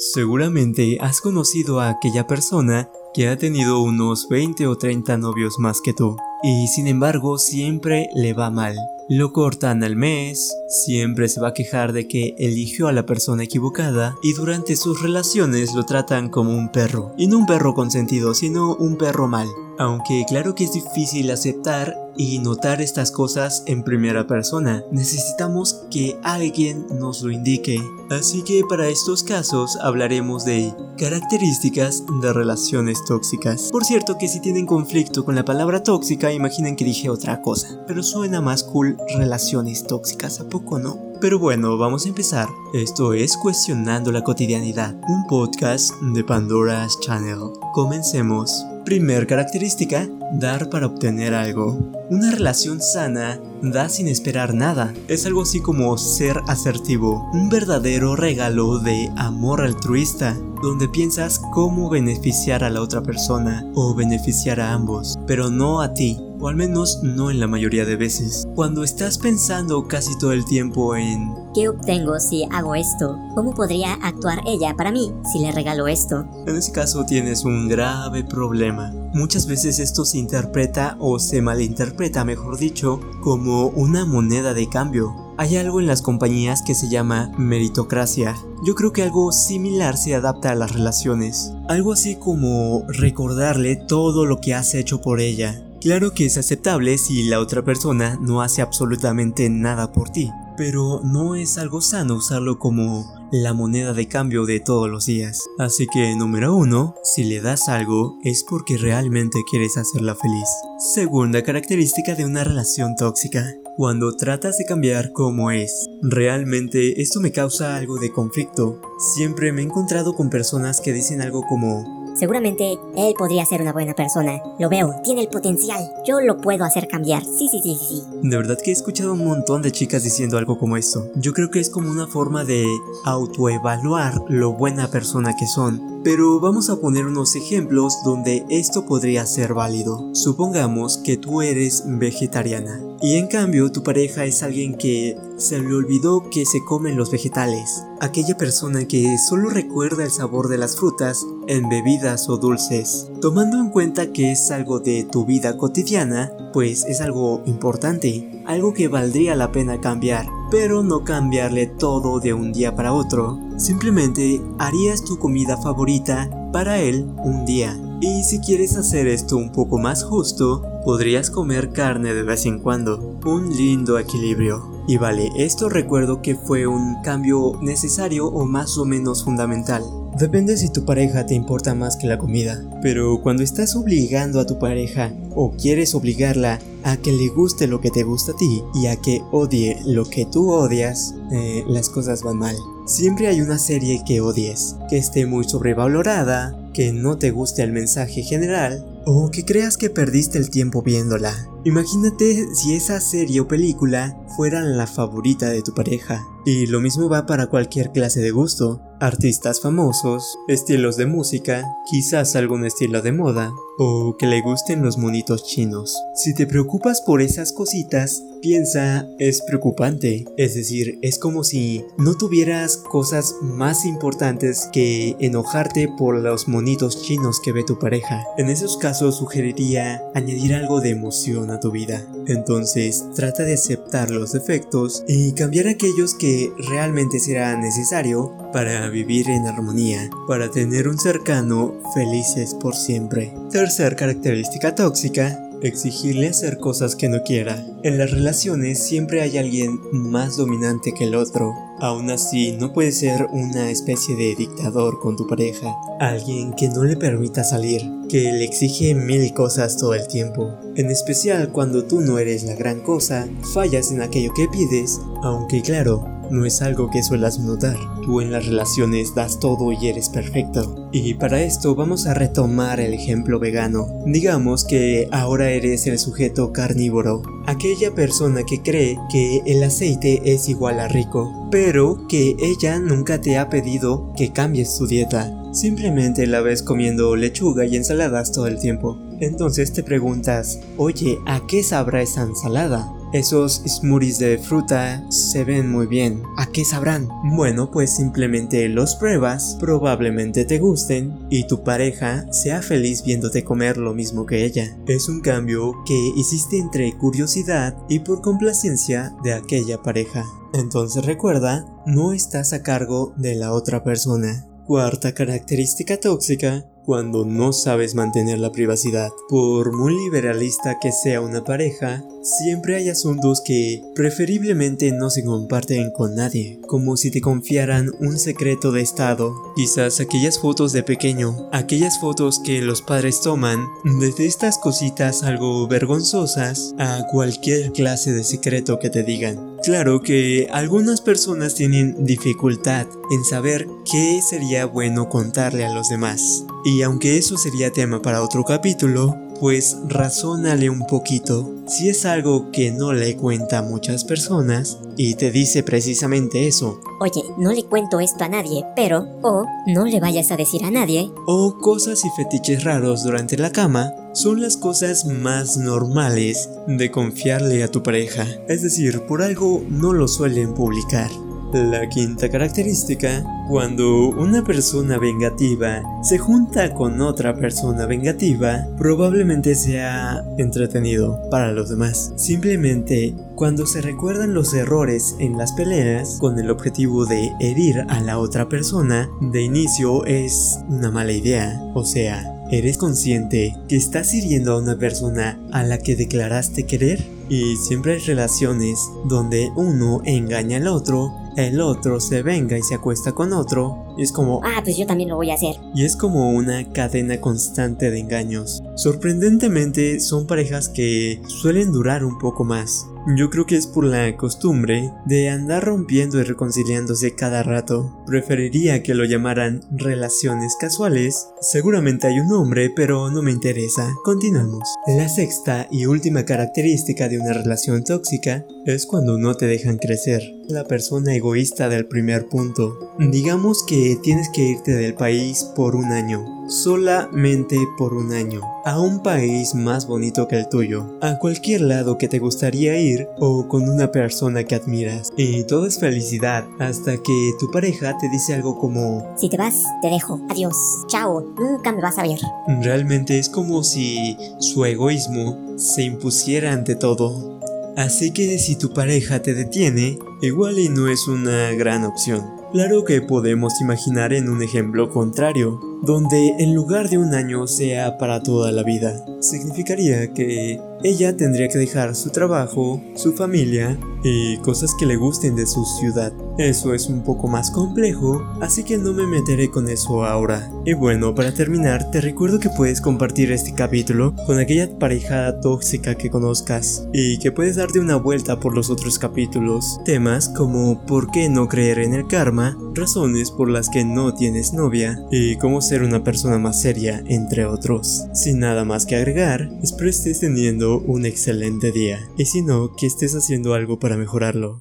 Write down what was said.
Seguramente has conocido a aquella persona que ha tenido unos 20 o 30 novios más que tú, y sin embargo siempre le va mal. Lo cortan al mes, siempre se va a quejar de que eligió a la persona equivocada y durante sus relaciones lo tratan como un perro. Y no un perro consentido, sino un perro mal. Aunque claro que es difícil aceptar y notar estas cosas en primera persona, necesitamos que alguien nos lo indique. Así que para estos casos hablaremos de características de relaciones tóxicas. Por cierto que si tienen conflicto con la palabra tóxica, imaginen que dije otra cosa, pero suena más cool relaciones tóxicas, ¿a poco no? Pero bueno, vamos a empezar. Esto es Cuestionando la Cotidianidad, un podcast de Pandora's Channel. Comencemos. Primer característica, dar para obtener algo. Una relación sana da sin esperar nada. Es algo así como ser asertivo, un verdadero regalo de amor altruista, donde piensas cómo beneficiar a la otra persona o beneficiar a ambos, pero no a ti o al menos no en la mayoría de veces. Cuando estás pensando casi todo el tiempo en ¿qué obtengo si hago esto? ¿Cómo podría actuar ella para mí si le regalo esto? En ese caso tienes un grave problema. Muchas veces esto se interpreta o se malinterpreta, mejor dicho, como una moneda de cambio. Hay algo en las compañías que se llama meritocracia. Yo creo que algo similar se adapta a las relaciones. Algo así como recordarle todo lo que has hecho por ella, Claro que es aceptable si la otra persona no hace absolutamente nada por ti, pero no es algo sano usarlo como la moneda de cambio de todos los días. Así que número uno, si le das algo es porque realmente quieres hacerla feliz. Segunda característica de una relación tóxica. Cuando tratas de cambiar como es, realmente esto me causa algo de conflicto. Siempre me he encontrado con personas que dicen algo como, Seguramente él podría ser una buena persona. Lo veo, tiene el potencial. Yo lo puedo hacer cambiar. Sí, sí, sí, sí. De verdad que he escuchado un montón de chicas diciendo algo como esto. Yo creo que es como una forma de autoevaluar lo buena persona que son. Pero vamos a poner unos ejemplos donde esto podría ser válido. Supongamos que tú eres vegetariana y en cambio tu pareja es alguien que se le olvidó que se comen los vegetales. Aquella persona que solo recuerda el sabor de las frutas en bebidas o dulces. Tomando en cuenta que es algo de tu vida cotidiana, pues es algo importante, algo que valdría la pena cambiar, pero no cambiarle todo de un día para otro. Simplemente harías tu comida favorita para él un día. Y si quieres hacer esto un poco más justo, podrías comer carne de vez en cuando. Un lindo equilibrio. Y vale, esto recuerdo que fue un cambio necesario o más o menos fundamental. Depende si tu pareja te importa más que la comida. Pero cuando estás obligando a tu pareja o quieres obligarla a que le guste lo que te gusta a ti y a que odie lo que tú odias, eh, las cosas van mal. Siempre hay una serie que odies, que esté muy sobrevalorada, que no te guste el mensaje general o que creas que perdiste el tiempo viéndola. Imagínate si esa serie o película fuera la favorita de tu pareja. Y lo mismo va para cualquier clase de gusto artistas famosos, estilos de música, quizás algún estilo de moda, o que le gusten los monitos chinos. Si te preocupas por esas cositas, piensa, es preocupante. Es decir, es como si no tuvieras cosas más importantes que enojarte por los monitos chinos que ve tu pareja. En esos casos sugeriría añadir algo de emoción tu vida. Entonces, trata de aceptar los defectos y cambiar aquellos que realmente será necesario para vivir en armonía, para tener un cercano felices por siempre. Tercer característica tóxica, exigirle hacer cosas que no quiera. En las relaciones siempre hay alguien más dominante que el otro. Aún así, no puede ser una especie de dictador con tu pareja. Alguien que no le permita salir, que le exige mil cosas todo el tiempo. En especial cuando tú no eres la gran cosa, fallas en aquello que pides, aunque claro, no es algo que suelas notar. Tú en las relaciones das todo y eres perfecto. Y para esto vamos a retomar el ejemplo vegano. Digamos que ahora eres el sujeto carnívoro, aquella persona que cree que el aceite es igual a rico, pero que ella nunca te ha pedido que cambies tu dieta. Simplemente la ves comiendo lechuga y ensaladas todo el tiempo. Entonces te preguntas, oye, ¿a qué sabrá esa ensalada? Esos smoothies de fruta se ven muy bien. ¿A qué sabrán? Bueno, pues simplemente los pruebas, probablemente te gusten y tu pareja sea feliz viéndote comer lo mismo que ella. Es un cambio que hiciste entre curiosidad y por complacencia de aquella pareja. Entonces recuerda, no estás a cargo de la otra persona. Cuarta característica tóxica, cuando no sabes mantener la privacidad. Por muy liberalista que sea una pareja, siempre hay asuntos que preferiblemente no se comparten con nadie, como si te confiaran un secreto de estado. Quizás aquellas fotos de pequeño, aquellas fotos que los padres toman, desde estas cositas algo vergonzosas a cualquier clase de secreto que te digan. Claro que algunas personas tienen dificultad en saber qué sería bueno contarle a los demás. Y aunque eso sería tema para otro capítulo, pues razónale un poquito. Si es algo que no le cuenta a muchas personas y te dice precisamente eso, Oye, no le cuento esto a nadie, pero, o no le vayas a decir a nadie, o cosas y fetiches raros durante la cama, son las cosas más normales de confiarle a tu pareja. Es decir, por algo no lo suelen publicar. La quinta característica, cuando una persona vengativa se junta con otra persona vengativa, probablemente sea entretenido para los demás. Simplemente, cuando se recuerdan los errores en las peleas con el objetivo de herir a la otra persona, de inicio es una mala idea. O sea, ¿eres consciente que estás hiriendo a una persona a la que declaraste querer? Y siempre hay relaciones donde uno engaña al otro, el otro se venga y se acuesta con otro, y es como ah, pues yo también lo voy a hacer. y es como una cadena constante de engaños. Sorprendentemente son parejas que suelen durar un poco más. Yo creo que es por la costumbre de andar rompiendo y reconciliándose cada rato. Preferiría que lo llamaran relaciones casuales. Seguramente hay un nombre, pero no me interesa. Continuamos. La sexta y última característica de una relación tóxica es cuando no te dejan crecer. La persona egoísta del primer punto. Digamos que tienes que irte del país por un año. Solamente por un año. A un país más bonito que el tuyo. A cualquier lado que te gustaría ir o con una persona que admiras. Y todo es felicidad hasta que tu pareja te dice algo como Si te vas, te dejo. Adiós. Chao. Nunca me vas a ver. Realmente es como si su egoísmo se impusiera ante todo. Así que si tu pareja te detiene, igual y no es una gran opción. Claro que podemos imaginar en un ejemplo contrario, donde en lugar de un año sea para toda la vida. Significaría que ella tendría que dejar su trabajo, su familia y cosas que le gusten de su ciudad. Eso es un poco más complejo, así que no me meteré con eso ahora. Y bueno, para terminar, te recuerdo que puedes compartir este capítulo con aquella pareja tóxica que conozcas y que puedes darte una vuelta por los otros capítulos. Temas como por qué no creer en el karma, razones por las que no tienes novia y cómo ser una persona más seria, entre otros. Sin nada más que agregar, espero estés teniendo un excelente día y si no, que estés haciendo algo para mejorarlo.